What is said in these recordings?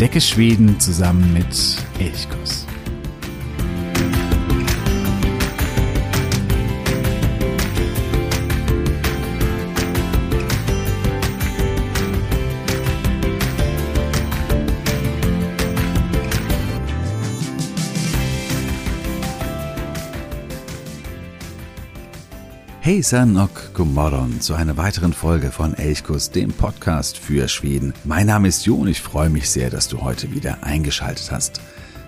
Entdecke Schweden zusammen mit Elchkuss. Hey Sanok Gomorron zu einer weiteren Folge von Elchkus, dem Podcast für Schweden. Mein Name ist Jo und ich freue mich sehr, dass du heute wieder eingeschaltet hast.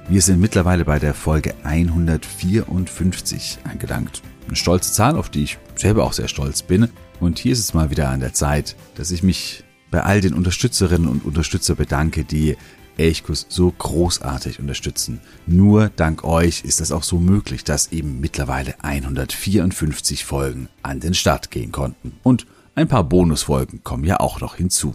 Wir sind mittlerweile bei der Folge 154 angelangt. Eine stolze Zahl, auf die ich selber auch sehr stolz bin. Und hier ist es mal wieder an der Zeit, dass ich mich bei all den Unterstützerinnen und Unterstützer bedanke, die Elchkus so großartig unterstützen. Nur dank euch ist das auch so möglich, dass eben mittlerweile 154 Folgen an den Start gehen konnten. Und ein paar Bonusfolgen kommen ja auch noch hinzu.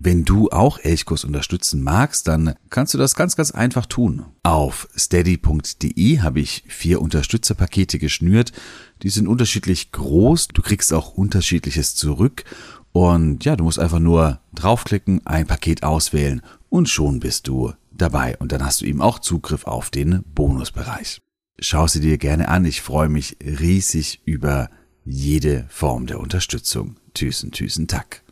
Wenn du auch Elchkurs unterstützen magst, dann kannst du das ganz, ganz einfach tun. Auf steady.de habe ich vier Unterstützerpakete geschnürt. Die sind unterschiedlich groß. Du kriegst auch unterschiedliches zurück. Und ja, du musst einfach nur draufklicken, ein Paket auswählen und schon bist du dabei und dann hast du eben auch Zugriff auf den Bonusbereich. Schau sie dir gerne an, ich freue mich riesig über jede Form der Unterstützung. Tüßen, tüßen, tack.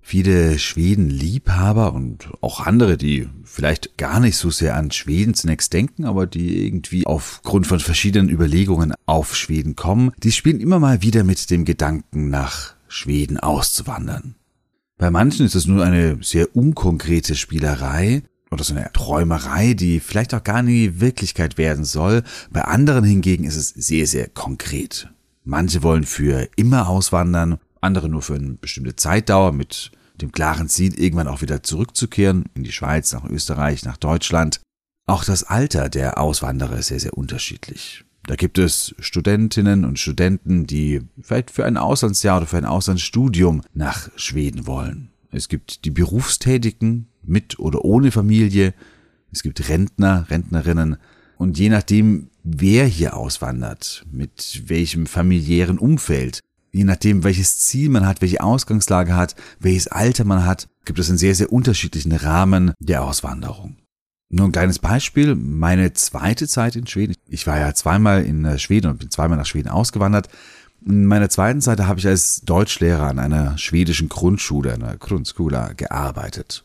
Viele Schweden-Liebhaber und auch andere, die vielleicht gar nicht so sehr an Schweden zunächst denken, aber die irgendwie aufgrund von verschiedenen Überlegungen auf Schweden kommen, die spielen immer mal wieder mit dem Gedanken nach Schweden auszuwandern. Bei manchen ist es nur eine sehr unkonkrete Spielerei oder so eine Träumerei, die vielleicht auch gar nie Wirklichkeit werden soll. Bei anderen hingegen ist es sehr, sehr konkret. Manche wollen für immer auswandern, andere nur für eine bestimmte Zeitdauer mit dem klaren Ziel, irgendwann auch wieder zurückzukehren in die Schweiz, nach Österreich, nach Deutschland. Auch das Alter der Auswanderer ist sehr, sehr unterschiedlich. Da gibt es Studentinnen und Studenten, die vielleicht für ein Auslandsjahr oder für ein Auslandsstudium nach Schweden wollen. Es gibt die Berufstätigen mit oder ohne Familie. Es gibt Rentner, Rentnerinnen. Und je nachdem, wer hier auswandert, mit welchem familiären Umfeld, je nachdem, welches Ziel man hat, welche Ausgangslage hat, welches Alter man hat, gibt es einen sehr, sehr unterschiedlichen Rahmen der Auswanderung. Nur ein kleines Beispiel, meine zweite Zeit in Schweden. Ich war ja zweimal in äh, Schweden und bin zweimal nach Schweden ausgewandert. In meiner zweiten Zeit habe ich als Deutschlehrer an einer schwedischen Grundschule, einer Grundschule, gearbeitet.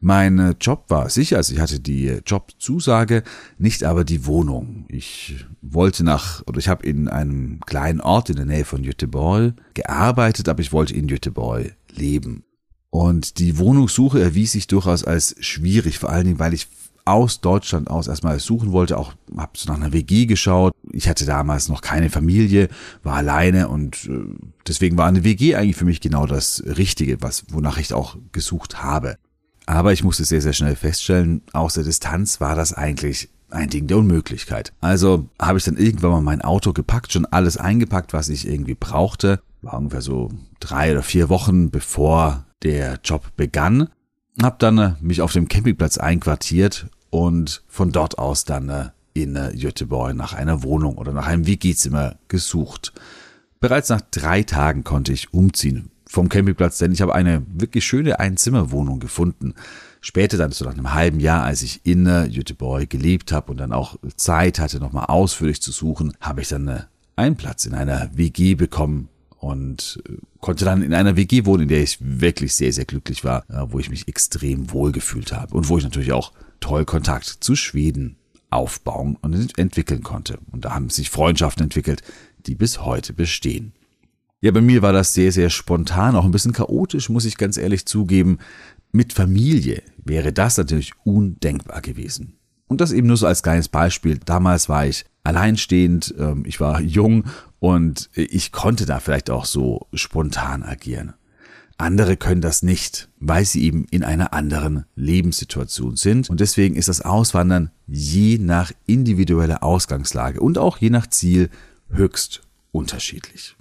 Mein äh, Job war sicher, also ich hatte die Jobzusage, nicht aber die Wohnung. Ich wollte nach, oder ich habe in einem kleinen Ort in der Nähe von Göteborg gearbeitet, aber ich wollte in Göteborg leben. Und die Wohnungssuche erwies sich durchaus als schwierig, vor allen Dingen, weil ich aus Deutschland aus erstmal suchen wollte, auch habe so nach einer WG geschaut. Ich hatte damals noch keine Familie, war alleine und äh, deswegen war eine WG eigentlich für mich genau das Richtige, was wonach ich auch gesucht habe. Aber ich musste sehr sehr schnell feststellen, aus der Distanz war das eigentlich ein Ding der Unmöglichkeit. Also habe ich dann irgendwann mal mein Auto gepackt, schon alles eingepackt, was ich irgendwie brauchte. War ungefähr so drei oder vier Wochen bevor der Job begann. Hab dann äh, mich auf dem Campingplatz einquartiert und von dort aus dann äh, in äh, Göteborg nach einer Wohnung oder nach einem WG-Zimmer gesucht. Bereits nach drei Tagen konnte ich umziehen vom Campingplatz, denn ich habe eine wirklich schöne Einzimmerwohnung gefunden. Später dann, so nach einem halben Jahr, als ich in äh, Göteborg gelebt habe und dann auch Zeit hatte, nochmal ausführlich zu suchen, habe ich dann einen Platz in einer WG bekommen und konnte dann in einer WG wohnen, in der ich wirklich sehr, sehr glücklich war, wo ich mich extrem wohl gefühlt habe und wo ich natürlich auch toll Kontakt zu Schweden aufbauen und entwickeln konnte. Und da haben sich Freundschaften entwickelt, die bis heute bestehen. Ja, bei mir war das sehr, sehr spontan, auch ein bisschen chaotisch, muss ich ganz ehrlich zugeben. Mit Familie wäre das natürlich undenkbar gewesen. Und das eben nur so als kleines Beispiel. Damals war ich alleinstehend, ähm, ich war jung und ich konnte da vielleicht auch so spontan agieren. Andere können das nicht, weil sie eben in einer anderen Lebenssituation sind. Und deswegen ist das Auswandern je nach individueller Ausgangslage und auch je nach Ziel höchst unterschiedlich.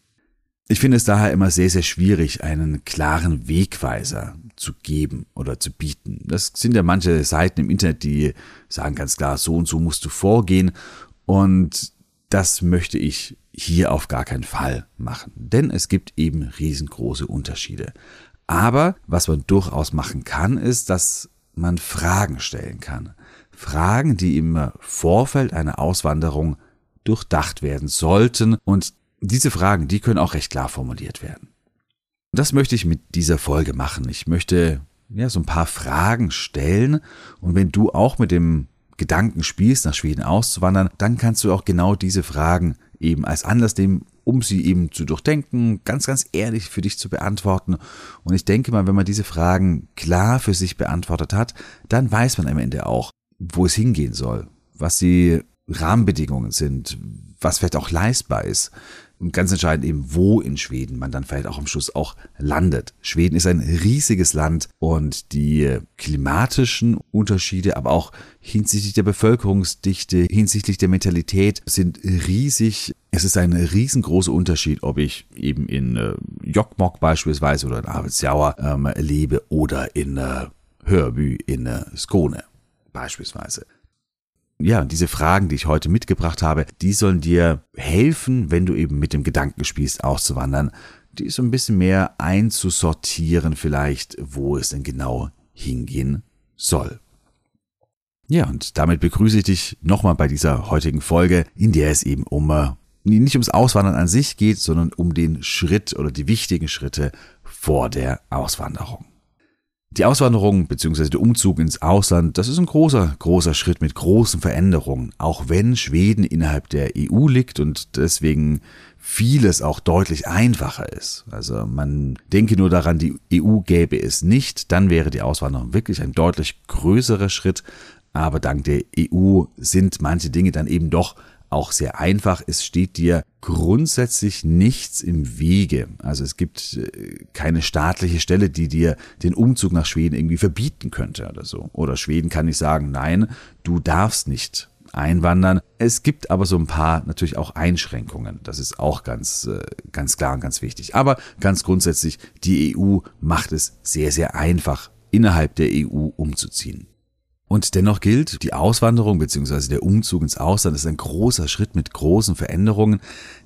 Ich finde es daher immer sehr, sehr schwierig, einen klaren Wegweiser zu geben oder zu bieten. Das sind ja manche Seiten im Internet, die sagen ganz klar, so und so musst du vorgehen. Und das möchte ich hier auf gar keinen Fall machen, denn es gibt eben riesengroße Unterschiede. Aber was man durchaus machen kann, ist, dass man Fragen stellen kann. Fragen, die im Vorfeld einer Auswanderung durchdacht werden sollten und diese Fragen, die können auch recht klar formuliert werden. Das möchte ich mit dieser Folge machen. Ich möchte ja so ein paar Fragen stellen und wenn du auch mit dem Gedanken spielst, nach Schweden auszuwandern, dann kannst du auch genau diese Fragen eben als Anlass nehmen, um sie eben zu durchdenken, ganz, ganz ehrlich für dich zu beantworten. Und ich denke mal, wenn man diese Fragen klar für sich beantwortet hat, dann weiß man am Ende auch, wo es hingehen soll, was die Rahmenbedingungen sind, was vielleicht auch leistbar ist. Und ganz entscheidend eben, wo in Schweden man dann vielleicht auch am Schluss auch landet. Schweden ist ein riesiges Land und die klimatischen Unterschiede, aber auch hinsichtlich der Bevölkerungsdichte, hinsichtlich der Mentalität sind riesig. Es ist ein riesengroßer Unterschied, ob ich eben in äh, Jokkmokk beispielsweise oder in Arvidsjaur ähm, lebe oder in äh, Hörby in äh, Skåne beispielsweise ja, diese Fragen, die ich heute mitgebracht habe, die sollen dir helfen, wenn du eben mit dem Gedanken spielst, auszuwandern, die so ein bisschen mehr einzusortieren vielleicht, wo es denn genau hingehen soll. Ja, und damit begrüße ich dich nochmal bei dieser heutigen Folge, in der es eben um äh, nicht ums Auswandern an sich geht, sondern um den Schritt oder die wichtigen Schritte vor der Auswanderung. Die Auswanderung bzw. der Umzug ins Ausland, das ist ein großer, großer Schritt mit großen Veränderungen, auch wenn Schweden innerhalb der EU liegt und deswegen vieles auch deutlich einfacher ist. Also man denke nur daran, die EU gäbe es nicht, dann wäre die Auswanderung wirklich ein deutlich größerer Schritt, aber dank der EU sind manche Dinge dann eben doch auch sehr einfach. Es steht dir grundsätzlich nichts im Wege. Also es gibt äh, keine staatliche Stelle, die dir den Umzug nach Schweden irgendwie verbieten könnte oder so. Oder Schweden kann nicht sagen, nein, du darfst nicht einwandern. Es gibt aber so ein paar natürlich auch Einschränkungen. Das ist auch ganz, äh, ganz klar und ganz wichtig. Aber ganz grundsätzlich, die EU macht es sehr, sehr einfach, innerhalb der EU umzuziehen. Und dennoch gilt, die Auswanderung bzw. der Umzug ins Ausland ist ein großer Schritt mit großen Veränderungen,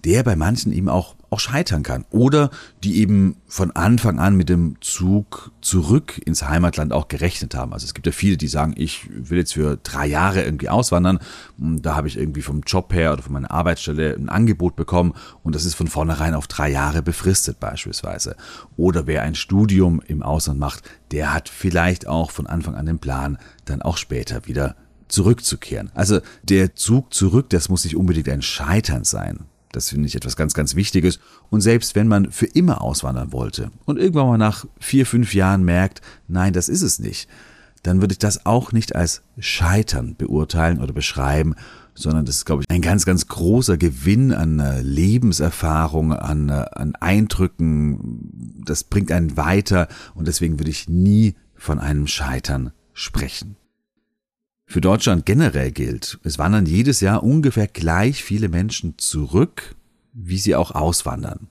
der bei manchen eben auch, auch scheitern kann. Oder die eben von Anfang an mit dem Zug zurück ins Heimatland auch gerechnet haben. Also es gibt ja viele, die sagen, ich will jetzt für drei Jahre irgendwie auswandern. Da habe ich irgendwie vom Job her oder von meiner Arbeitsstelle ein Angebot bekommen und das ist von vornherein auf drei Jahre befristet beispielsweise. Oder wer ein Studium im Ausland macht, der hat vielleicht auch von Anfang an den Plan, dann auch später wieder zurückzukehren. Also der Zug zurück, das muss nicht unbedingt ein Scheitern sein. Das finde ich etwas ganz, ganz Wichtiges. Und selbst wenn man für immer auswandern wollte und irgendwann mal nach vier, fünf Jahren merkt, nein, das ist es nicht, dann würde ich das auch nicht als Scheitern beurteilen oder beschreiben, sondern das ist, glaube ich, ein ganz, ganz großer Gewinn an äh, Lebenserfahrung, an, äh, an Eindrücken. Das bringt einen weiter und deswegen würde ich nie von einem Scheitern sprechen. Für Deutschland generell gilt, es wandern jedes Jahr ungefähr gleich viele Menschen zurück, wie sie auch auswandern.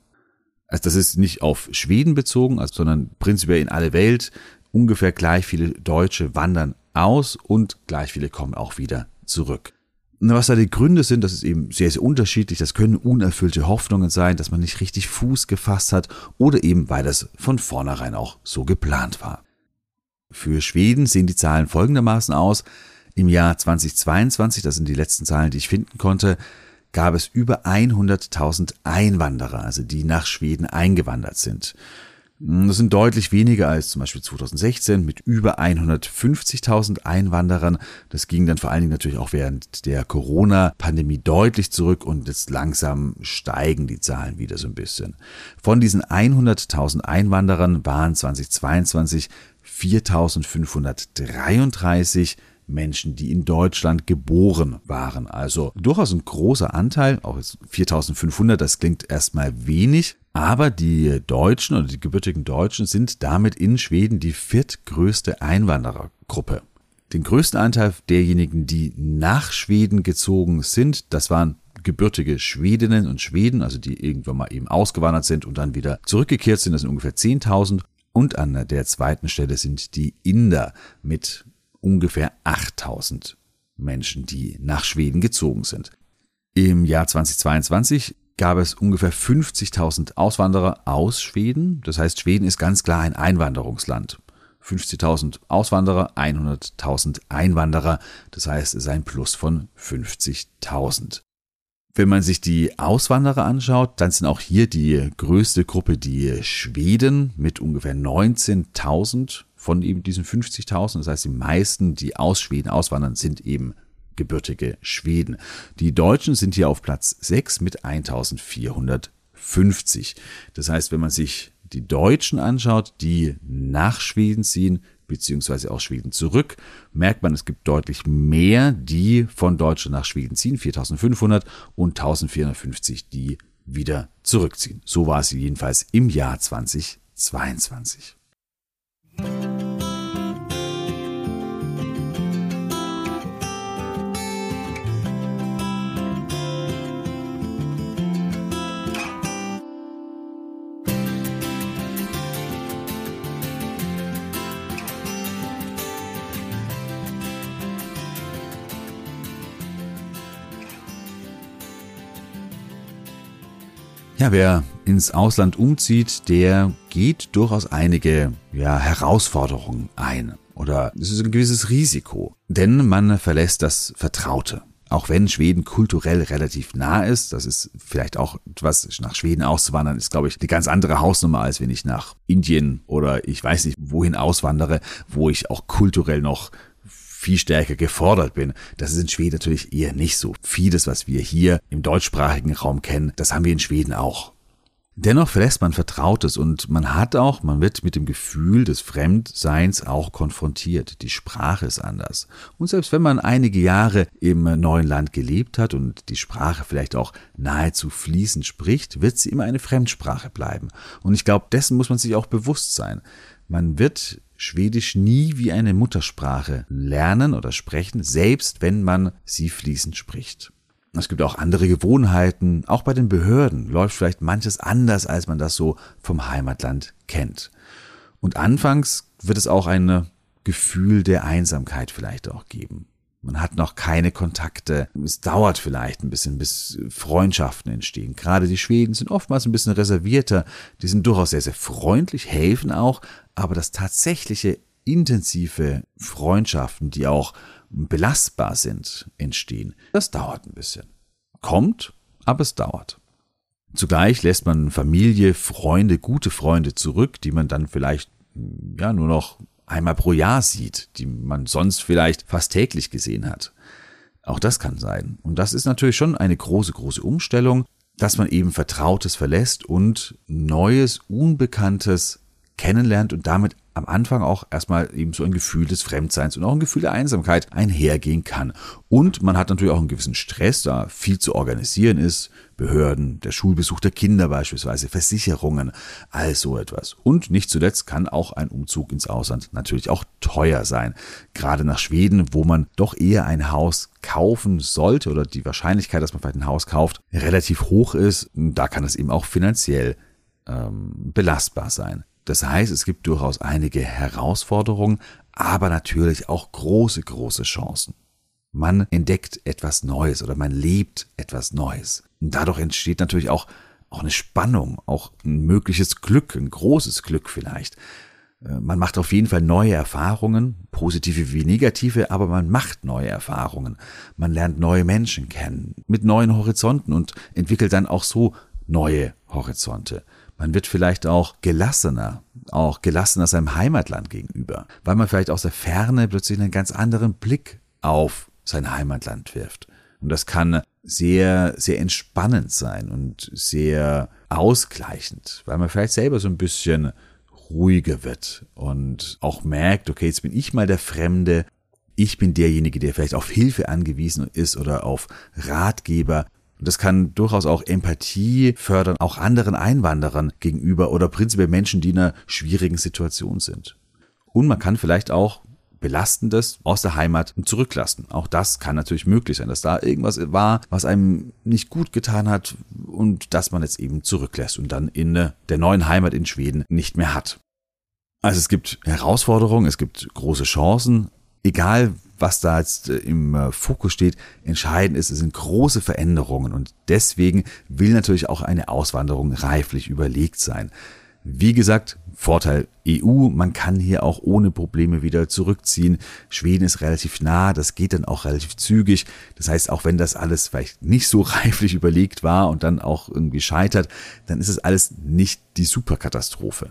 Also das ist nicht auf Schweden bezogen, also, sondern prinzipiell in alle Welt. Ungefähr gleich viele Deutsche wandern aus und gleich viele kommen auch wieder zurück. Was da die Gründe sind, das ist eben sehr, sehr unterschiedlich. Das können unerfüllte Hoffnungen sein, dass man nicht richtig Fuß gefasst hat oder eben, weil das von vornherein auch so geplant war. Für Schweden sehen die Zahlen folgendermaßen aus. Im Jahr 2022, das sind die letzten Zahlen, die ich finden konnte, gab es über 100.000 Einwanderer, also die nach Schweden eingewandert sind. Das sind deutlich weniger als zum Beispiel 2016 mit über 150.000 Einwanderern. Das ging dann vor allen Dingen natürlich auch während der Corona-Pandemie deutlich zurück und jetzt langsam steigen die Zahlen wieder so ein bisschen. Von diesen 100.000 Einwanderern waren 2022 4.533 Menschen, die in Deutschland geboren waren. Also durchaus ein großer Anteil, auch jetzt 4500, das klingt erstmal wenig, aber die Deutschen oder die gebürtigen Deutschen sind damit in Schweden die viertgrößte Einwanderergruppe. Den größten Anteil derjenigen, die nach Schweden gezogen sind, das waren gebürtige Schwedinnen und Schweden, also die irgendwann mal eben ausgewandert sind und dann wieder zurückgekehrt sind, das sind ungefähr 10.000. Und an der zweiten Stelle sind die Inder mit ungefähr 8000 Menschen, die nach Schweden gezogen sind. Im Jahr 2022 gab es ungefähr 50.000 Auswanderer aus Schweden. Das heißt, Schweden ist ganz klar ein Einwanderungsland. 50.000 Auswanderer, 100.000 Einwanderer. Das heißt, es ist ein Plus von 50.000. Wenn man sich die Auswanderer anschaut, dann sind auch hier die größte Gruppe die Schweden mit ungefähr 19.000 von eben diesen 50.000. Das heißt, die meisten, die aus Schweden auswandern, sind eben gebürtige Schweden. Die Deutschen sind hier auf Platz 6 mit 1450. Das heißt, wenn man sich die Deutschen anschaut, die nach Schweden ziehen, beziehungsweise aus Schweden zurück, merkt man, es gibt deutlich mehr, die von Deutschland nach Schweden ziehen, 4500 und 1450, die wieder zurückziehen. So war es jedenfalls im Jahr 2022. Ja, wer ins Ausland umzieht, der geht durchaus einige ja, Herausforderungen ein. Oder es ist ein gewisses Risiko. Denn man verlässt das Vertraute. Auch wenn Schweden kulturell relativ nah ist, das ist vielleicht auch etwas, nach Schweden auszuwandern, ist, glaube ich, eine ganz andere Hausnummer, als wenn ich nach Indien oder ich weiß nicht wohin auswandere, wo ich auch kulturell noch viel stärker gefordert bin. Das ist in Schweden natürlich eher nicht so. Vieles, was wir hier im deutschsprachigen Raum kennen, das haben wir in Schweden auch. Dennoch verlässt man Vertrautes und man hat auch, man wird mit dem Gefühl des Fremdseins auch konfrontiert. Die Sprache ist anders. Und selbst wenn man einige Jahre im neuen Land gelebt hat und die Sprache vielleicht auch nahezu fließend spricht, wird sie immer eine Fremdsprache bleiben. Und ich glaube, dessen muss man sich auch bewusst sein. Man wird Schwedisch nie wie eine Muttersprache lernen oder sprechen, selbst wenn man sie fließend spricht. Es gibt auch andere Gewohnheiten, auch bei den Behörden läuft vielleicht manches anders, als man das so vom Heimatland kennt. Und anfangs wird es auch ein Gefühl der Einsamkeit vielleicht auch geben. Man hat noch keine Kontakte. Es dauert vielleicht ein bisschen, bis Freundschaften entstehen. Gerade die Schweden sind oftmals ein bisschen reservierter. Die sind durchaus sehr, sehr freundlich, helfen auch, aber das tatsächliche intensive Freundschaften, die auch belastbar sind, entstehen, das dauert ein bisschen. Kommt, aber es dauert. Zugleich lässt man Familie, Freunde, gute Freunde zurück, die man dann vielleicht ja nur noch einmal pro Jahr sieht, die man sonst vielleicht fast täglich gesehen hat. Auch das kann sein. Und das ist natürlich schon eine große, große Umstellung, dass man eben Vertrautes verlässt und Neues, Unbekanntes kennenlernt und damit am Anfang auch erstmal eben so ein Gefühl des Fremdseins und auch ein Gefühl der Einsamkeit einhergehen kann. Und man hat natürlich auch einen gewissen Stress, da viel zu organisieren ist. Behörden, der Schulbesuch der Kinder beispielsweise, Versicherungen, all so etwas. Und nicht zuletzt kann auch ein Umzug ins Ausland natürlich auch teuer sein. Gerade nach Schweden, wo man doch eher ein Haus kaufen sollte oder die Wahrscheinlichkeit, dass man vielleicht ein Haus kauft, relativ hoch ist, da kann es eben auch finanziell ähm, belastbar sein. Das heißt, es gibt durchaus einige Herausforderungen, aber natürlich auch große, große Chancen. Man entdeckt etwas Neues oder man lebt etwas Neues. Und dadurch entsteht natürlich auch, auch eine Spannung, auch ein mögliches Glück, ein großes Glück vielleicht. Äh, man macht auf jeden Fall neue Erfahrungen, positive wie negative, aber man macht neue Erfahrungen. Man lernt neue Menschen kennen, mit neuen Horizonten und entwickelt dann auch so neue Horizonte. Man wird vielleicht auch gelassener, auch gelassener seinem Heimatland gegenüber, weil man vielleicht aus der Ferne plötzlich einen ganz anderen Blick auf sein Heimatland wirft. Und das kann sehr, sehr entspannend sein und sehr ausgleichend, weil man vielleicht selber so ein bisschen ruhiger wird und auch merkt, okay, jetzt bin ich mal der Fremde, ich bin derjenige, der vielleicht auf Hilfe angewiesen ist oder auf Ratgeber das kann durchaus auch Empathie fördern, auch anderen Einwanderern gegenüber oder prinzipiell Menschen, die in einer schwierigen Situation sind. Und man kann vielleicht auch Belastendes aus der Heimat zurücklassen. Auch das kann natürlich möglich sein, dass da irgendwas war, was einem nicht gut getan hat und dass man jetzt eben zurücklässt und dann in der neuen Heimat in Schweden nicht mehr hat. Also es gibt Herausforderungen, es gibt große Chancen, egal was da jetzt äh, im äh, Fokus steht, entscheidend ist, es sind große Veränderungen und deswegen will natürlich auch eine Auswanderung reiflich überlegt sein. Wie gesagt, Vorteil EU, man kann hier auch ohne Probleme wieder zurückziehen. Schweden ist relativ nah, das geht dann auch relativ zügig. Das heißt, auch wenn das alles vielleicht nicht so reiflich überlegt war und dann auch irgendwie scheitert, dann ist es alles nicht die Superkatastrophe.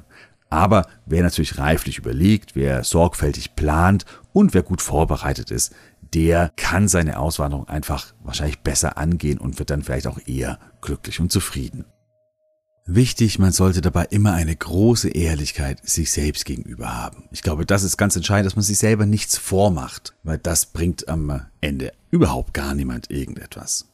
Aber wer natürlich reiflich überlegt, wer sorgfältig plant und wer gut vorbereitet ist, der kann seine Auswanderung einfach wahrscheinlich besser angehen und wird dann vielleicht auch eher glücklich und zufrieden. Wichtig, man sollte dabei immer eine große Ehrlichkeit sich selbst gegenüber haben. Ich glaube, das ist ganz entscheidend, dass man sich selber nichts vormacht, weil das bringt am Ende überhaupt gar niemand irgendetwas.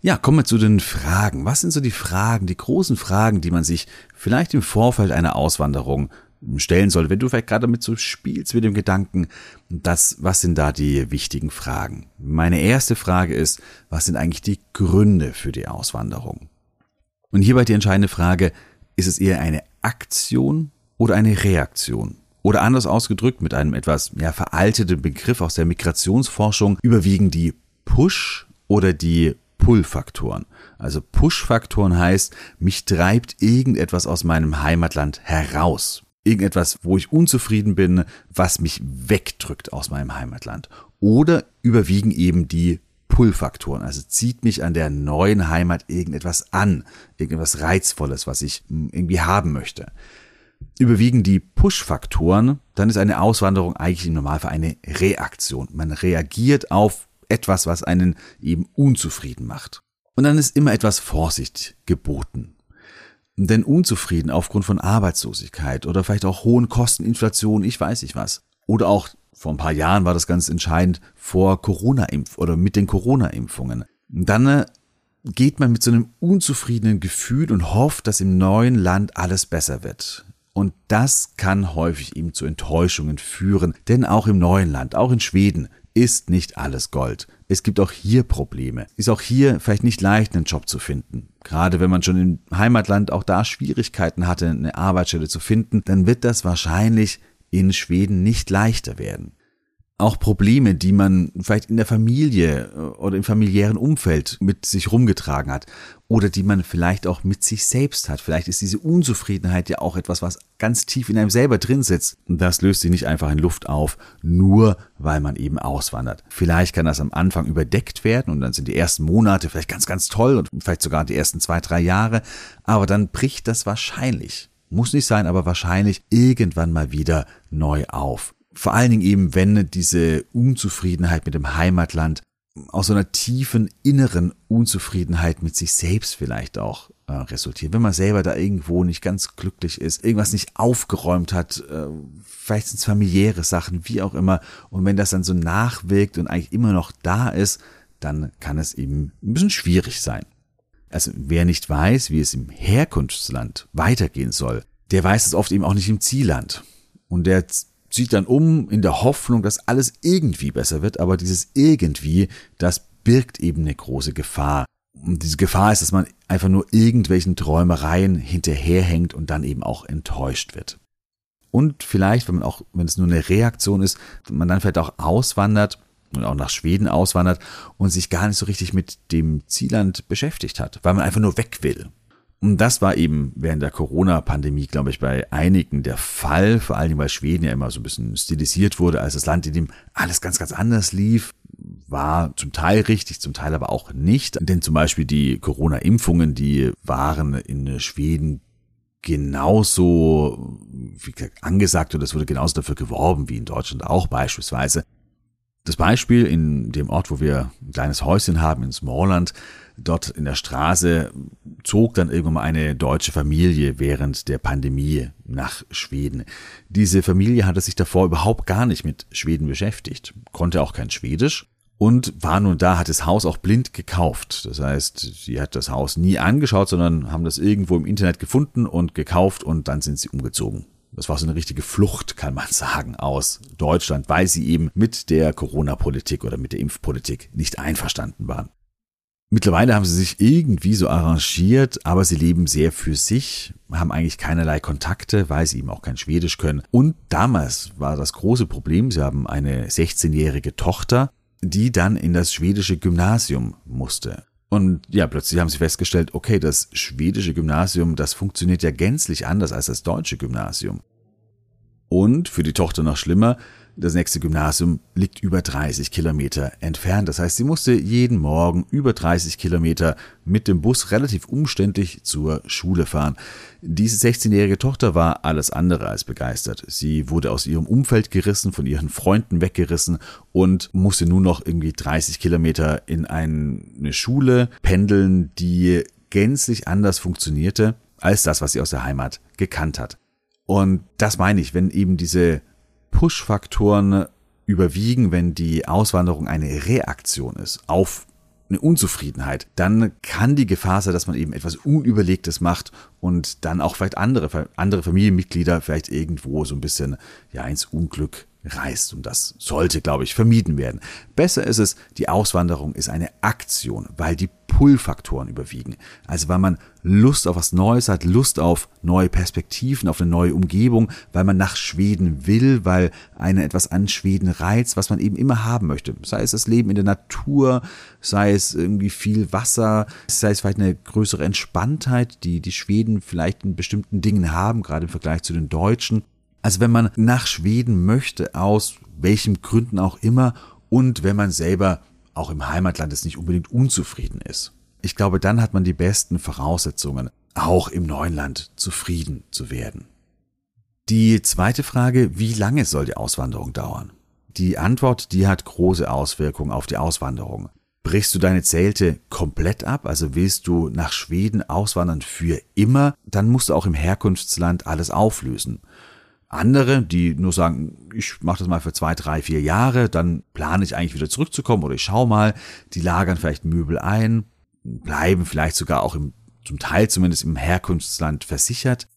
Ja, kommen wir zu den Fragen. Was sind so die Fragen, die großen Fragen, die man sich vielleicht im Vorfeld einer Auswanderung stellen sollte, wenn du vielleicht gerade damit so spielst mit dem Gedanken, das, was sind da die wichtigen Fragen? Meine erste Frage ist, was sind eigentlich die Gründe für die Auswanderung? Und hierbei die entscheidende Frage, ist es eher eine Aktion oder eine Reaktion? Oder anders ausgedrückt, mit einem etwas ja, veralteten Begriff aus der Migrationsforschung, überwiegen die Push- oder die Pull-Faktoren. Also Push-Faktoren heißt, mich treibt irgendetwas aus meinem Heimatland heraus. Irgendetwas, wo ich unzufrieden bin, was mich wegdrückt aus meinem Heimatland. Oder überwiegen eben die Pull-Faktoren. Also zieht mich an der neuen Heimat irgendetwas an, irgendetwas Reizvolles, was ich irgendwie haben möchte. Überwiegen die Push-Faktoren, dann ist eine Auswanderung eigentlich im Normalfall eine Reaktion. Man reagiert auf etwas, was einen eben unzufrieden macht. Und dann ist immer etwas Vorsicht geboten. Denn unzufrieden aufgrund von Arbeitslosigkeit oder vielleicht auch hohen Kosten, Inflation, ich weiß nicht was. Oder auch vor ein paar Jahren war das ganz entscheidend vor Corona-Impf oder mit den Corona-Impfungen. Dann äh, geht man mit so einem unzufriedenen Gefühl und hofft, dass im neuen Land alles besser wird. Und das kann häufig eben zu Enttäuschungen führen, denn auch im neuen Land, auch in Schweden, ist nicht alles Gold. Es gibt auch hier Probleme. Ist auch hier vielleicht nicht leicht, einen Job zu finden. Gerade wenn man schon im Heimatland auch da Schwierigkeiten hatte, eine Arbeitsstelle zu finden, dann wird das wahrscheinlich in Schweden nicht leichter werden. Auch Probleme, die man vielleicht in der Familie äh, oder im familiären Umfeld mit sich rumgetragen hat oder die man vielleicht auch mit sich selbst hat. Vielleicht ist diese Unzufriedenheit ja auch etwas, was ganz tief in einem selber drin sitzt. Das löst sich nicht einfach in Luft auf, nur weil man eben auswandert. Vielleicht kann das am Anfang überdeckt werden und dann sind die ersten Monate vielleicht ganz, ganz toll und vielleicht sogar die ersten zwei, drei Jahre. Aber dann bricht das wahrscheinlich muss nicht sein, aber wahrscheinlich irgendwann mal wieder neu auf. Vor allen Dingen eben, wenn diese Unzufriedenheit mit dem Heimatland aus so einer tiefen inneren Unzufriedenheit mit sich selbst vielleicht auch äh, resultiert. Wenn man selber da irgendwo nicht ganz glücklich ist, irgendwas nicht aufgeräumt hat, äh, vielleicht sind es familiäre Sachen, wie auch immer. Und wenn das dann so nachwirkt und eigentlich immer noch da ist, dann kann es eben ein bisschen schwierig sein. Also wer nicht weiß, wie es im Herkunftsland weitergehen soll, der weiß es oft eben auch nicht im Zielland. Und der zieht dann um in der Hoffnung, dass alles irgendwie besser wird, aber dieses irgendwie, das birgt eben eine große Gefahr. Und diese Gefahr ist, dass man einfach nur irgendwelchen Träumereien hinterherhängt und dann eben auch enttäuscht wird. Und vielleicht, wenn man auch, wenn es nur eine Reaktion ist, man dann vielleicht auch auswandert und auch nach Schweden auswandert und sich gar nicht so richtig mit dem Zielland beschäftigt hat, weil man einfach nur weg will. Und das war eben während der Corona-Pandemie, glaube ich, bei einigen der Fall, vor allem weil Schweden ja immer so ein bisschen stilisiert wurde als das Land, in dem alles ganz, ganz anders lief, war zum Teil richtig, zum Teil aber auch nicht. Denn zum Beispiel die Corona-Impfungen, die waren in Schweden genauso wie angesagt und es wurde genauso dafür geworben wie in Deutschland auch beispielsweise. Das Beispiel in dem Ort, wo wir ein kleines Häuschen haben, in Smallland, dort in der Straße zog dann irgendwann mal eine deutsche Familie während der Pandemie nach Schweden. Diese Familie hatte sich davor überhaupt gar nicht mit Schweden beschäftigt, konnte auch kein Schwedisch und war nun da, hat das Haus auch blind gekauft. Das heißt, sie hat das Haus nie angeschaut, sondern haben das irgendwo im Internet gefunden und gekauft und dann sind sie umgezogen. Das war so eine richtige Flucht, kann man sagen, aus Deutschland, weil sie eben mit der Corona-Politik oder mit der Impfpolitik nicht einverstanden waren. Mittlerweile haben sie sich irgendwie so arrangiert, aber sie leben sehr für sich, haben eigentlich keinerlei Kontakte, weil sie eben auch kein Schwedisch können. Und damals war das große Problem, sie haben eine 16-jährige Tochter, die dann in das schwedische Gymnasium musste. Und ja, plötzlich haben sie festgestellt, okay, das schwedische Gymnasium, das funktioniert ja gänzlich anders als das deutsche Gymnasium. Und für die Tochter noch schlimmer, das nächste Gymnasium liegt über 30 Kilometer entfernt. Das heißt, sie musste jeden Morgen über 30 Kilometer mit dem Bus relativ umständlich zur Schule fahren. Diese 16-jährige Tochter war alles andere als begeistert. Sie wurde aus ihrem Umfeld gerissen, von ihren Freunden weggerissen und musste nun noch irgendwie 30 Kilometer in eine Schule pendeln, die gänzlich anders funktionierte als das, was sie aus der Heimat gekannt hat. Und das meine ich, wenn eben diese Push-Faktoren überwiegen, wenn die Auswanderung eine Reaktion ist auf eine Unzufriedenheit, dann kann die Gefahr sein, dass man eben etwas Unüberlegtes macht und dann auch vielleicht andere, andere Familienmitglieder vielleicht irgendwo so ein bisschen ja ins Unglück reißt. Und das sollte, glaube ich, vermieden werden. Besser ist es, die Auswanderung ist eine Aktion, weil die Pull-Faktoren überwiegen. Also weil man Lust auf was Neues hat, Lust auf neue Perspektiven, auf eine neue Umgebung, weil man nach Schweden will, weil eine etwas an Schweden reizt, was man eben immer haben möchte. Sei es das Leben in der Natur, sei es irgendwie viel Wasser, sei es vielleicht eine größere Entspanntheit, die die Schweden vielleicht in bestimmten Dingen haben, gerade im Vergleich zu den Deutschen. Also wenn man nach Schweden möchte, aus welchen Gründen auch immer, und wenn man selber auch im Heimatland es nicht unbedingt unzufrieden ist. Ich glaube, dann hat man die besten Voraussetzungen, auch im neuen Land zufrieden zu werden. Die zweite Frage, wie lange soll die Auswanderung dauern? Die Antwort, die hat große Auswirkungen auf die Auswanderung. Brichst du deine Zelte komplett ab, also willst du nach Schweden auswandern für immer, dann musst du auch im Herkunftsland alles auflösen. Andere, die nur sagen, ich mache das mal für zwei, drei, vier Jahre, dann plane ich eigentlich wieder zurückzukommen oder ich schau mal, die lagern vielleicht Möbel ein, bleiben vielleicht sogar auch im, zum Teil zumindest im Herkunftsland versichert.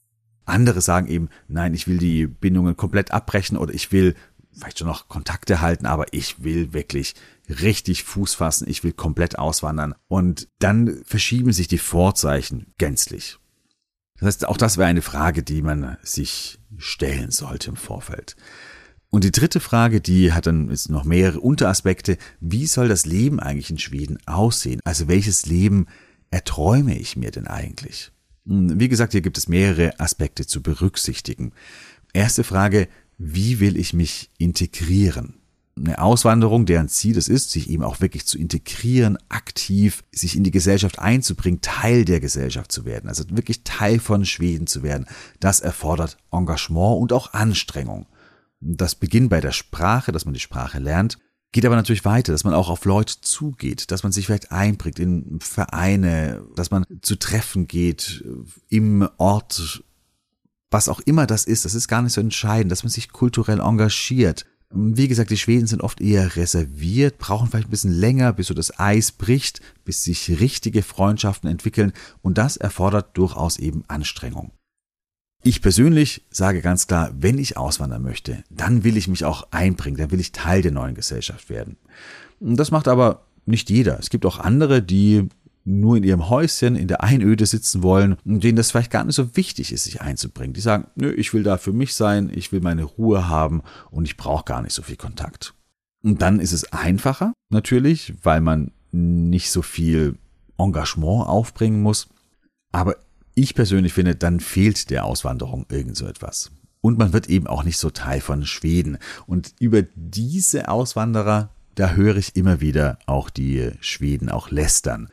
Andere sagen eben, nein, ich will die Bindungen komplett abbrechen oder ich will vielleicht schon noch Kontakte halten, aber ich will wirklich richtig Fuß fassen, ich will komplett auswandern. Und dann verschieben sich die Vorzeichen gänzlich. Das heißt, auch das wäre eine Frage, die man sich stellen sollte im Vorfeld. Und die dritte Frage, die hat dann jetzt noch mehrere Unteraspekte. Wie soll das Leben eigentlich in Schweden aussehen? Also welches Leben erträume ich mir denn eigentlich? Hm, wie gesagt, hier gibt es mehrere Aspekte zu berücksichtigen. Erste Frage, wie will ich mich integrieren? Eine Auswanderung, deren Ziel es ist, sich eben auch wirklich zu integrieren, aktiv sich in die Gesellschaft einzubringen, Teil der Gesellschaft zu werden, also wirklich Teil von Schweden zu werden, das erfordert Engagement und auch Anstrengung. Das beginnt bei der Sprache, dass man die Sprache lernt, geht aber natürlich weiter, dass man auch auf Leute zugeht, dass man sich vielleicht einbringt in Vereine, dass man zu Treffen geht im Ort, was auch immer das ist, das ist gar nicht so entscheidend, dass man sich kulturell engagiert, wie gesagt, die Schweden sind oft eher reserviert, brauchen vielleicht ein bisschen länger, bis so das Eis bricht, bis sich richtige Freundschaften entwickeln und das erfordert durchaus eben Anstrengung. Ich persönlich sage ganz klar, wenn ich auswandern möchte, dann will ich mich auch einbringen, dann will ich Teil der neuen Gesellschaft werden. Das macht aber nicht jeder. Es gibt auch andere, die nur in ihrem Häuschen in der Einöde sitzen wollen und denen das vielleicht gar nicht so wichtig ist, sich einzubringen. Die sagen, nö, ich will da für mich sein, ich will meine Ruhe haben und ich brauche gar nicht so viel Kontakt. Und dann ist es einfacher, natürlich, weil man nicht so viel Engagement aufbringen muss. Aber ich persönlich finde, dann fehlt der Auswanderung irgend so etwas. Und man wird eben auch nicht so Teil von Schweden. Und über diese Auswanderer, da höre ich immer wieder auch die Schweden auch lästern.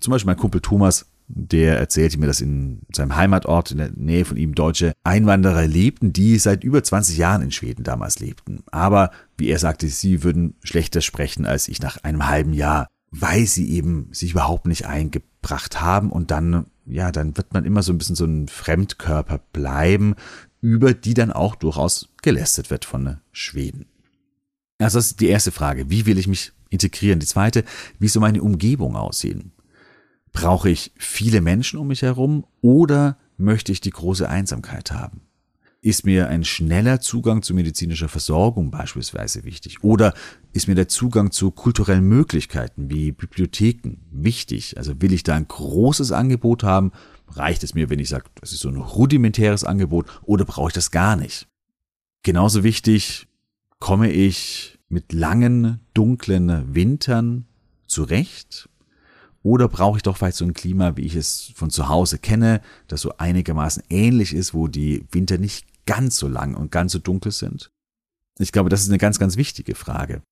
Zum Beispiel mein Kumpel Thomas, der erzählte mir, dass in seinem Heimatort in der Nähe von ihm deutsche Einwanderer lebten, die seit über 20 Jahren in Schweden damals lebten. Aber, wie er sagte, sie würden schlechter sprechen als ich nach einem halben Jahr, weil sie eben sich überhaupt nicht eingebracht haben und dann, ja, dann wird man immer so ein bisschen so ein Fremdkörper bleiben, über die dann auch durchaus gelästet wird von Schweden. Also das ist die erste Frage. Wie will ich mich integrieren? Die zweite, wie soll meine Umgebung aussehen? Brauche ich viele Menschen um mich herum oder möchte ich die große Einsamkeit haben? Ist mir ein schneller Zugang zu medizinischer Versorgung beispielsweise wichtig? Oder ist mir der Zugang zu kulturellen Möglichkeiten wie Bibliotheken wichtig? Also will ich da ein großes Angebot haben? Reicht es mir, wenn ich sage, das ist so ein rudimentäres Angebot oder brauche ich das gar nicht? Genauso wichtig, komme ich mit langen, dunklen Wintern zurecht? Oder brauche ich doch vielleicht so ein Klima, wie ich es von zu Hause kenne, das so einigermaßen ähnlich ist, wo die Winter nicht ganz so lang und ganz so dunkel sind? Ich glaube, das ist eine ganz, ganz wichtige Frage.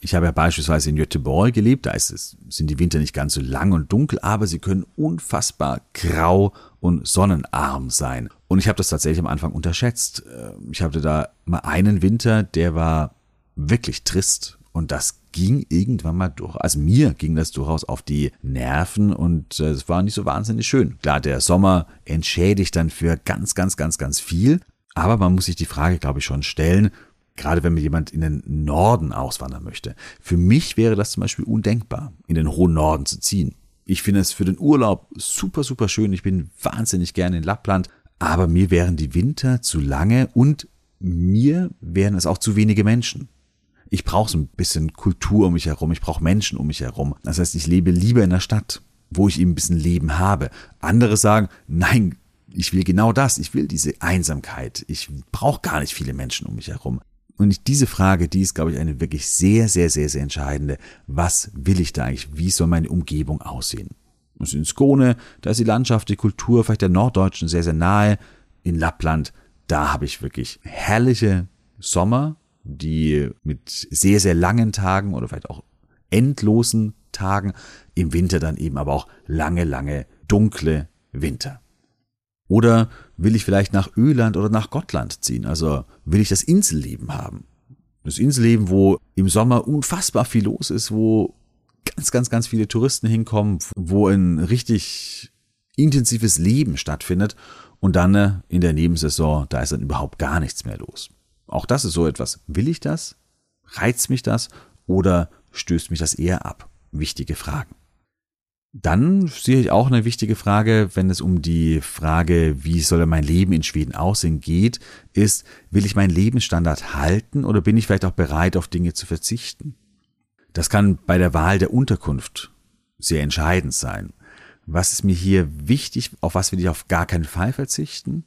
Ich habe ja beispielsweise in Göteborg gelebt, da ist es, sind die Winter nicht ganz so lang und dunkel, aber sie können unfassbar grau und sonnenarm sein. Und ich habe das tatsächlich am Anfang unterschätzt. Ähm, ich hatte da mal einen Winter, der war wirklich trist und das ging irgendwann mal durch. Also mir ging das durchaus auf die Nerven und äh, es war nicht so wahnsinnig schön. Klar, der Sommer entschädigt dann für ganz, ganz, ganz, ganz viel. Aber man muss sich die Frage, glaube ich, schon stellen, gerade wenn mir jemand in den Norden auswandern möchte. Für mich wäre das zum Beispiel undenkbar, in den hohen Norden zu ziehen. Ich finde es für den Urlaub super, super schön. Ich bin wahnsinnig gerne in Lappland, aber mir wären die Winter zu lange und mir wären es auch zu wenige Menschen. Ich brauche so ein bisschen Kultur um mich herum, ich brauche Menschen um mich herum. Das heißt, ich lebe lieber in der Stadt, wo ich eben ein bisschen Leben habe. Andere sagen, nein, ich will genau das, ich will diese Einsamkeit, ich brauche gar nicht viele Menschen um mich herum. Und diese Frage, die ist, glaube ich, eine wirklich sehr, sehr, sehr, sehr entscheidende. Was will ich da eigentlich? Wie soll meine Umgebung aussehen? Und in Skone, da ist die Landschaft, die Kultur vielleicht der Norddeutschen sehr, sehr nahe. In Lappland, da habe ich wirklich herrliche Sommer, die mit sehr, sehr langen Tagen oder vielleicht auch endlosen Tagen, im Winter dann eben aber auch lange, lange dunkle Winter. Oder will ich vielleicht nach Öland oder nach Gottland ziehen? Also will ich das Inselleben haben? Das Inselleben, wo im Sommer unfassbar viel los ist, wo ganz, ganz, ganz viele Touristen hinkommen, wo ein richtig intensives Leben stattfindet und dann äh, in der Nebensaison, da ist dann überhaupt gar nichts mehr los. Auch das ist so etwas. Will ich das? Reizt mich das? Oder stößt mich das eher ab? Wichtige Fragen. Dann sehe ich auch eine wichtige Frage, wenn es um die Frage, wie soll mein Leben in Schweden aussehen geht, ist, will ich meinen Lebensstandard halten oder bin ich vielleicht auch bereit, auf Dinge zu verzichten? Das kann bei der Wahl der Unterkunft sehr entscheidend sein. Was ist mir hier wichtig, auf was will ich auf gar keinen Fall verzichten?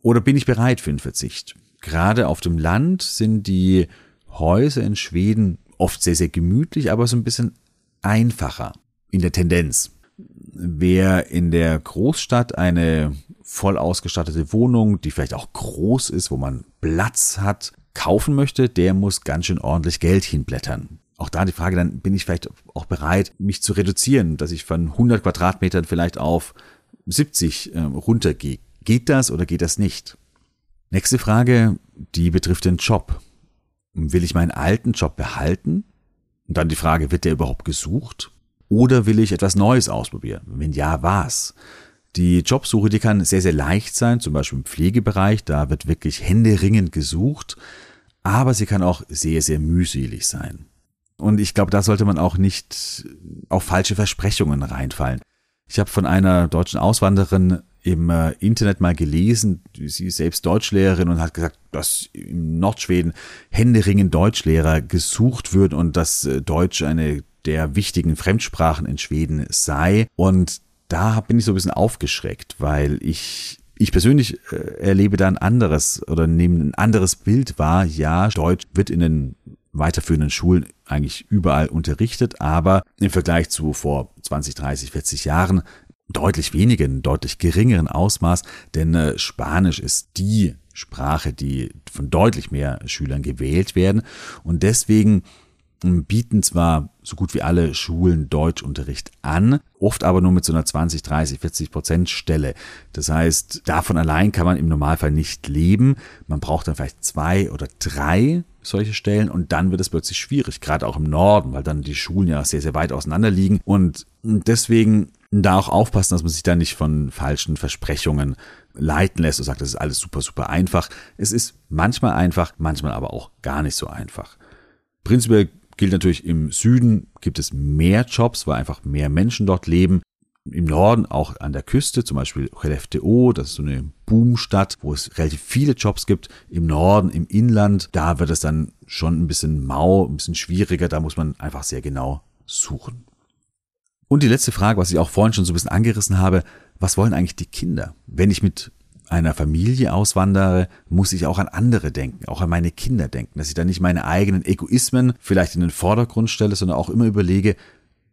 Oder bin ich bereit für einen Verzicht? Gerade auf dem Land sind die Häuser in Schweden oft sehr, sehr gemütlich, aber so ein bisschen einfacher in der Tendenz. Wer in der Großstadt eine voll ausgestattete Wohnung, die vielleicht auch groß ist, wo man Platz hat, kaufen möchte, der muss ganz schön ordentlich Geld hinblättern. Auch da die Frage, dann bin ich vielleicht auch bereit, mich zu reduzieren, dass ich von 100 Quadratmetern vielleicht auf 70 äh, runtergehe. Geht das oder geht das nicht? Nächste Frage, die betrifft den Job. Will ich meinen alten Job behalten? Und dann die Frage, wird der überhaupt gesucht? Oder will ich etwas Neues ausprobieren? Wenn ja, was? Die Jobsuche, die kann sehr, sehr leicht sein, zum Beispiel im Pflegebereich, da wird wirklich händeringend gesucht, aber sie kann auch sehr, sehr mühselig sein. Und ich glaube, da sollte man auch nicht auf falsche Versprechungen reinfallen. Ich habe von einer deutschen Auswanderin im äh, Internet mal gelesen, sie ist selbst Deutschlehrerin und hat gesagt, dass im Nordschweden händeringend Deutschlehrer gesucht wird und dass äh, Deutsch eine der wichtigen Fremdsprachen in Schweden sei. Und da bin ich so ein bisschen aufgeschreckt, weil ich ich persönlich äh, erlebe da ein anderes oder nehme ein anderes Bild wahr. Ja, Deutsch wird in den weiterführenden Schulen eigentlich überall unterrichtet, aber im Vergleich zu vor 20, 30, 40 Jahren deutlich weniger, in deutlich geringeren Ausmaß, denn äh, Spanisch ist die Sprache, die von deutlich mehr Schülern gewählt werden und deswegen bieten zwar so gut wie alle Schulen Deutschunterricht an, oft aber nur mit so einer 20, 30, 40 Prozent Stelle. Das heißt, davon allein kann man im Normalfall nicht leben. Man braucht dann vielleicht zwei oder drei solche Stellen und dann wird es plötzlich schwierig, gerade auch im Norden, weil dann die Schulen ja sehr, sehr weit auseinander liegen und deswegen da auch aufpassen, dass man sich da nicht von falschen Versprechungen leiten lässt und sagt, das ist alles super, super einfach. Es ist manchmal einfach, manchmal aber auch gar nicht so einfach. Prinzipiell Gilt natürlich im Süden gibt es mehr Jobs, weil einfach mehr Menschen dort leben. Im Norden auch an der Küste, zum Beispiel Skellefteå, das ist so eine Boomstadt, wo es relativ viele Jobs gibt. Im Norden, im Inland, da wird es dann schon ein bisschen mau, ein bisschen schwieriger, da muss man einfach sehr genau suchen. Und die letzte Frage, was ich auch vorhin schon so ein bisschen angerissen habe, was wollen eigentlich die Kinder? Wenn ich mit einer Familie auswandere, muss ich auch an andere denken, auch an meine Kinder denken, dass ich da nicht meine eigenen Egoismen vielleicht in den Vordergrund stelle, sondern auch immer überlege,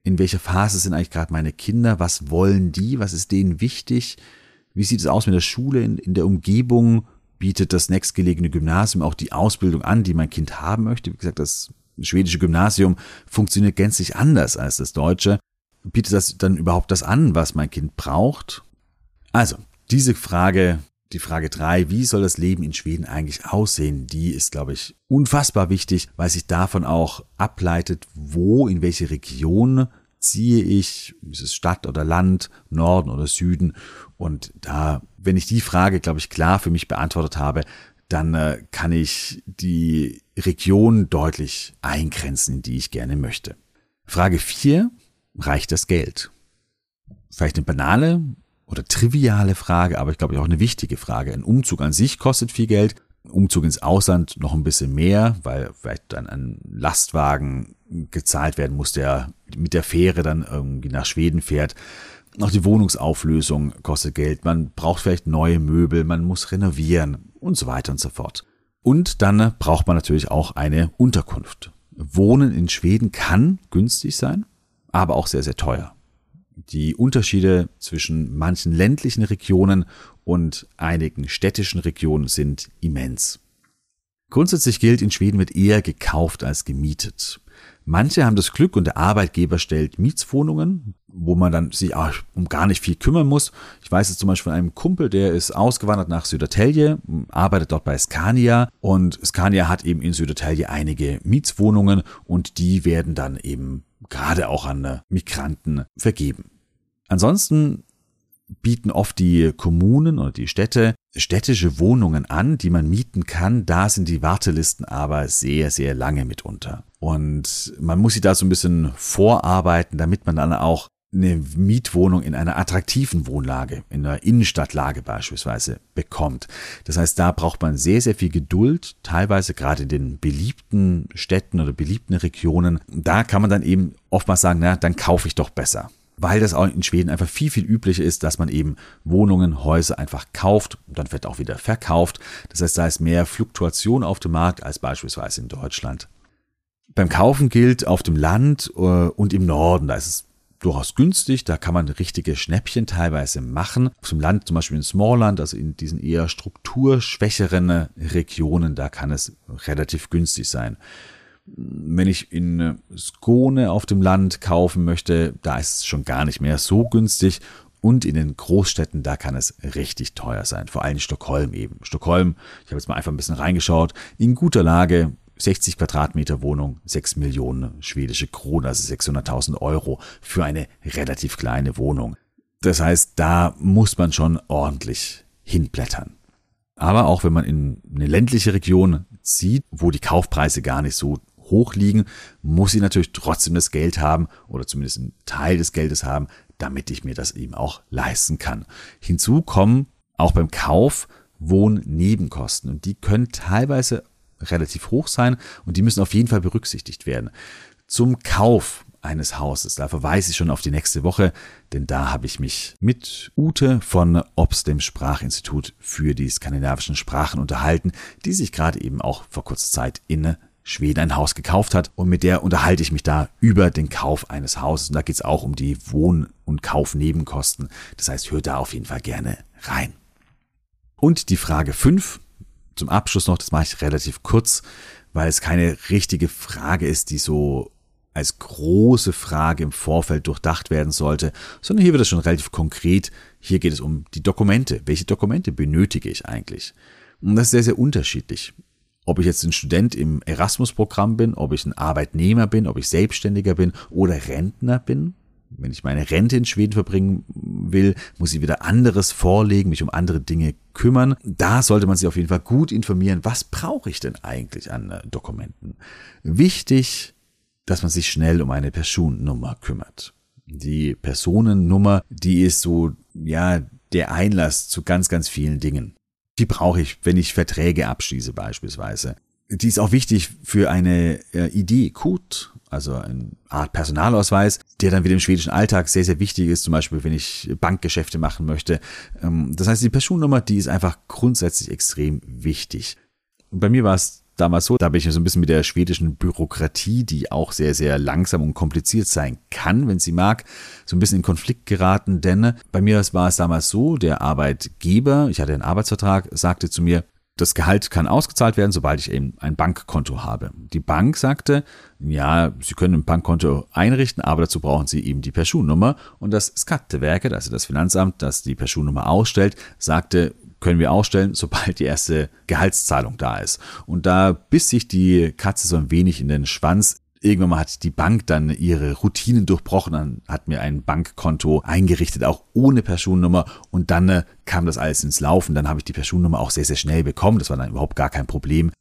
in welcher Phase sind eigentlich gerade meine Kinder, was wollen die, was ist denen wichtig, wie sieht es aus mit der Schule in, in der Umgebung, bietet das nächstgelegene Gymnasium auch die Ausbildung an, die mein Kind haben möchte. Wie gesagt, das schwedische Gymnasium funktioniert gänzlich anders als das deutsche. Bietet das dann überhaupt das an, was mein Kind braucht? Also, diese Frage, die Frage drei, wie soll das Leben in Schweden eigentlich aussehen, die ist, glaube ich, unfassbar wichtig, weil sich davon auch ableitet, wo, in welche Region ziehe ich, ist es Stadt oder Land, Norden oder Süden. Und da, wenn ich die Frage, glaube ich, klar für mich beantwortet habe, dann äh, kann ich die Region deutlich eingrenzen, in die ich gerne möchte. Frage vier: Reicht das Geld? Vielleicht eine banale oder triviale Frage, aber ich glaube auch eine wichtige Frage. Ein Umzug an sich kostet viel Geld. Umzug ins Ausland noch ein bisschen mehr, weil vielleicht dann ein Lastwagen gezahlt werden muss, der mit der Fähre dann irgendwie nach Schweden fährt. Auch die Wohnungsauflösung kostet Geld. Man braucht vielleicht neue Möbel, man muss renovieren und so weiter und so fort. Und dann braucht man natürlich auch eine Unterkunft. Wohnen in Schweden kann günstig sein, aber auch sehr, sehr teuer. Die Unterschiede zwischen manchen ländlichen Regionen und einigen städtischen Regionen sind immens. Grundsätzlich gilt, in Schweden wird eher gekauft als gemietet. Manche haben das Glück und der Arbeitgeber stellt Mietswohnungen, wo man dann sich ach, um gar nicht viel kümmern muss. Ich weiß es zum Beispiel von einem Kumpel, der ist ausgewandert nach Södertälje, arbeitet dort bei Scania und Scania hat eben in Södertälje einige Mietswohnungen und die werden dann eben gerade auch an Migranten vergeben. Ansonsten bieten oft die Kommunen oder die Städte städtische Wohnungen an, die man mieten kann. Da sind die Wartelisten aber sehr, sehr lange mitunter. Und man muss sich da so ein bisschen vorarbeiten, damit man dann auch eine Mietwohnung in einer attraktiven Wohnlage, in einer Innenstadtlage beispielsweise bekommt. Das heißt, da braucht man sehr, sehr viel Geduld, teilweise gerade in den beliebten Städten oder beliebten Regionen. Da kann man dann eben oftmals sagen, na, dann kaufe ich doch besser weil das auch in Schweden einfach viel, viel üblicher ist, dass man eben Wohnungen, Häuser einfach kauft und dann wird auch wieder verkauft. Das heißt, da ist mehr Fluktuation auf dem Markt als beispielsweise in Deutschland. Beim Kaufen gilt auf dem Land äh, und im Norden, da ist es durchaus günstig, da kann man richtige Schnäppchen teilweise machen. Dem Land, zum Beispiel in Smallland, also in diesen eher strukturschwächeren Regionen, da kann es relativ günstig sein. Wenn ich in äh, Skone auf dem Land kaufen möchte, da ist es schon gar nicht mehr so günstig. Und in den Großstädten, da kann es richtig teuer sein. Vor allem Stockholm eben. Stockholm, ich habe jetzt mal einfach ein bisschen reingeschaut, in guter Lage, 60 Quadratmeter Wohnung, 6 Millionen schwedische Kronen, also 600.000 Euro für eine relativ kleine Wohnung. Das heißt, da muss man schon ordentlich hinblättern. Aber auch wenn man in eine ländliche Region zieht, wo die Kaufpreise gar nicht so hoch liegen, muss ich natürlich trotzdem das Geld haben oder zumindest einen Teil des Geldes haben, damit ich mir das eben auch leisten kann. Hinzu kommen auch beim Kauf Wohnnebenkosten und die können teilweise relativ hoch sein und die müssen auf jeden Fall berücksichtigt werden. Zum Kauf eines Hauses. Da verweise ich schon auf die nächste Woche, denn da habe ich mich mit Ute von OBS, dem Sprachinstitut für die skandinavischen Sprachen, unterhalten, die sich gerade eben auch vor kurzer Zeit in Schweden ein Haus gekauft hat und mit der unterhalte ich mich da über den Kauf eines Hauses. Und da geht es auch um die Wohn- und Kaufnebenkosten. Das heißt, hört da auf jeden Fall gerne rein. Und die Frage 5 zum Abschluss noch, das mache ich relativ kurz, weil es keine richtige Frage ist, die so als große Frage im Vorfeld durchdacht werden sollte, sondern hier wird es schon relativ konkret. Hier geht es um die Dokumente. Welche Dokumente benötige ich eigentlich? Und das ist sehr, sehr unterschiedlich ob ich jetzt ein Student im Erasmus-Programm bin, ob ich ein Arbeitnehmer bin, ob ich Selbstständiger bin oder Rentner bin. Wenn ich meine Rente in Schweden verbringen will, muss ich wieder anderes vorlegen, mich um andere Dinge kümmern. Da sollte man sich auf jeden Fall gut informieren, was brauche ich denn eigentlich an äh, Dokumenten. Wichtig, dass man sich schnell um eine Personennummer kümmert. Die Personennummer, die ist so, ja, der Einlass zu ganz, ganz vielen Dingen. Die brauche ich, wenn ich Verträge abschließe beispielsweise. Die ist auch wichtig für eine äh, Idee, Code, also eine Art Personalausweis, der dann wieder im schwedischen Alltag sehr, sehr wichtig ist, zum Beispiel wenn ich Bankgeschäfte machen möchte. Ähm, das heißt, die Personennummer, die ist einfach grundsätzlich extrem wichtig. Und bei mir war es damals so, da bin ich so ein bisschen mit der schwedischen Bürokratie, die auch sehr, sehr langsam und kompliziert sein kann, wenn sie mag, so ein bisschen in Konflikt geraten. Denn bei mir war es damals so, der Arbeitgeber, ich hatte einen Arbeitsvertrag, sagte zu mir, das Gehalt kann ausgezahlt werden, sobald ich eben ein Bankkonto habe. Die Bank sagte, ja, Sie können ein Bankkonto einrichten, aber dazu brauchen Sie eben die Personnummer. Und das Skatteverket, also das Finanzamt, das die Personnummer ausstellt, sagte, können wir ausstellen, sobald die erste Gehaltszahlung da ist. Und da biss sich die Katze so ein wenig in den Schwanz. Irgendwann mal hat die Bank dann ihre Routinen durchbrochen, dann hat mir ein Bankkonto eingerichtet, auch ohne Personnummer und dann äh, kam das alles ins Laufen. Dann habe ich die Personnummer auch sehr, sehr schnell bekommen. Das war dann überhaupt gar kein Problem.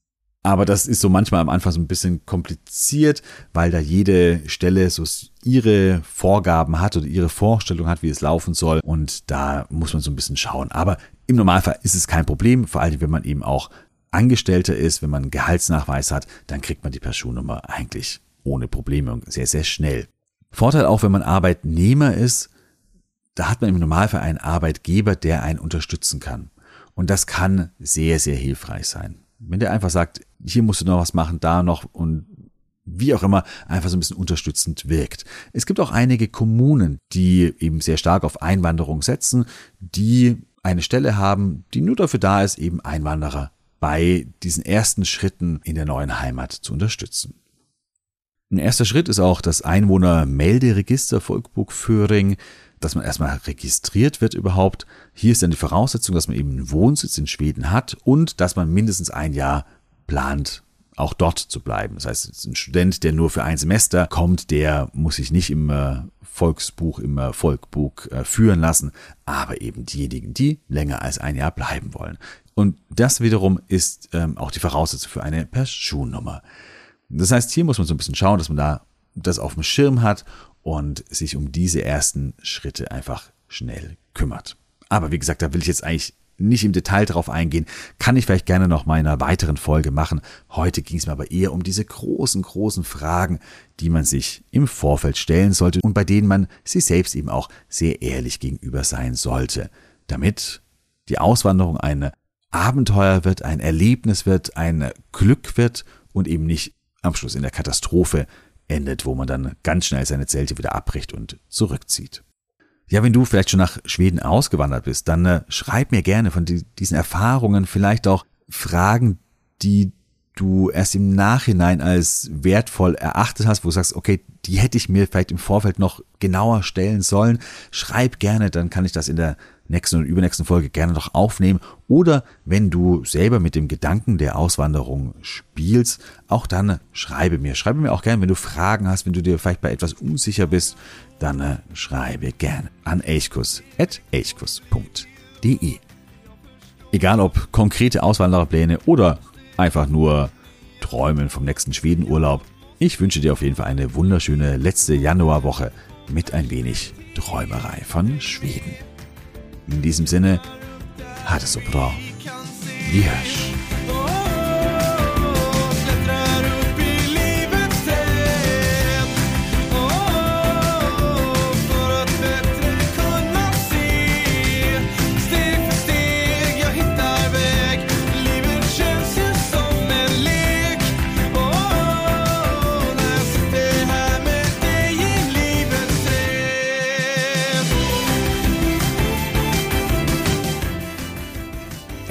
Aber das ist so manchmal am Anfang so ein bisschen kompliziert, weil da jede Stelle so ihre Vorgaben hat oder ihre Vorstellung hat, wie es laufen soll. Und da muss man so ein bisschen schauen. Aber im Normalfall ist es kein Problem, vor allem wenn man eben auch Angestellter ist, wenn man einen Gehaltsnachweis hat, dann kriegt man die Personnummer eigentlich ohne Probleme und sehr, sehr schnell. Vorteil auch, wenn man Arbeitnehmer ist, da hat man im Normalfall einen Arbeitgeber, der einen unterstützen kann. Und das kann sehr, sehr hilfreich sein. Wenn der einfach sagt, hier musst du noch was machen, da noch und wie auch immer, einfach so ein bisschen unterstützend wirkt. Es gibt auch einige Kommunen, die eben sehr stark auf Einwanderung setzen, die eine Stelle haben, die nur dafür da ist, eben Einwanderer bei diesen ersten Schritten in der neuen Heimat zu unterstützen. Ein erster Schritt ist auch das Einwohnermelderegister Volkburg Föhring, dass man erstmal registriert wird überhaupt. Hier ist dann die Voraussetzung, dass man eben einen Wohnsitz in Schweden hat und dass man mindestens ein Jahr plant, auch dort zu bleiben. Das heißt, ein Student, der nur für ein Semester kommt, der muss sich nicht im Volksbuch, im Volkbuch äh, führen lassen, aber eben diejenigen, die länger als ein Jahr bleiben wollen. Und das wiederum ist ähm, auch die Voraussetzung für eine Personnummer. Das heißt, hier muss man so ein bisschen schauen, dass man da das auf dem Schirm hat und sich um diese ersten Schritte einfach schnell kümmert. Aber wie gesagt, da will ich jetzt eigentlich nicht im Detail drauf eingehen, kann ich vielleicht gerne noch mal in einer weiteren Folge machen. Heute ging es mir aber eher um diese großen, großen Fragen, die man sich im Vorfeld stellen sollte und bei denen man sich selbst eben auch sehr ehrlich gegenüber sein sollte, damit die Auswanderung ein Abenteuer wird, ein Erlebnis wird, ein Glück wird und eben nicht am Schluss in der Katastrophe endet, wo man dann ganz schnell seine Zelte wieder abbricht und zurückzieht. Ja, wenn du vielleicht schon nach Schweden ausgewandert bist, dann äh, schreib mir gerne von die, diesen Erfahrungen, vielleicht auch Fragen, die du erst im Nachhinein als wertvoll erachtet hast, wo du sagst, okay, die hätte ich mir vielleicht im Vorfeld noch genauer stellen sollen. Schreib gerne, dann kann ich das in der nächsten und übernächsten Folge gerne noch aufnehmen. Oder wenn du selber mit dem Gedanken der Auswanderung spielst, auch dann schreibe mir. Schreibe mir auch gerne, wenn du Fragen hast, wenn du dir vielleicht bei etwas unsicher bist, dann äh, schreibe gerne an elchkus.elchkus.de. Egal ob konkrete Auswandererpläne oder einfach nur träumen vom nächsten Schwedenurlaub. Ich wünsche dir auf jeden Fall eine wunderschöne letzte Januarwoche mit ein wenig Träumerei von Schweden. In diesem Sinne, hat es so bra. Hörs.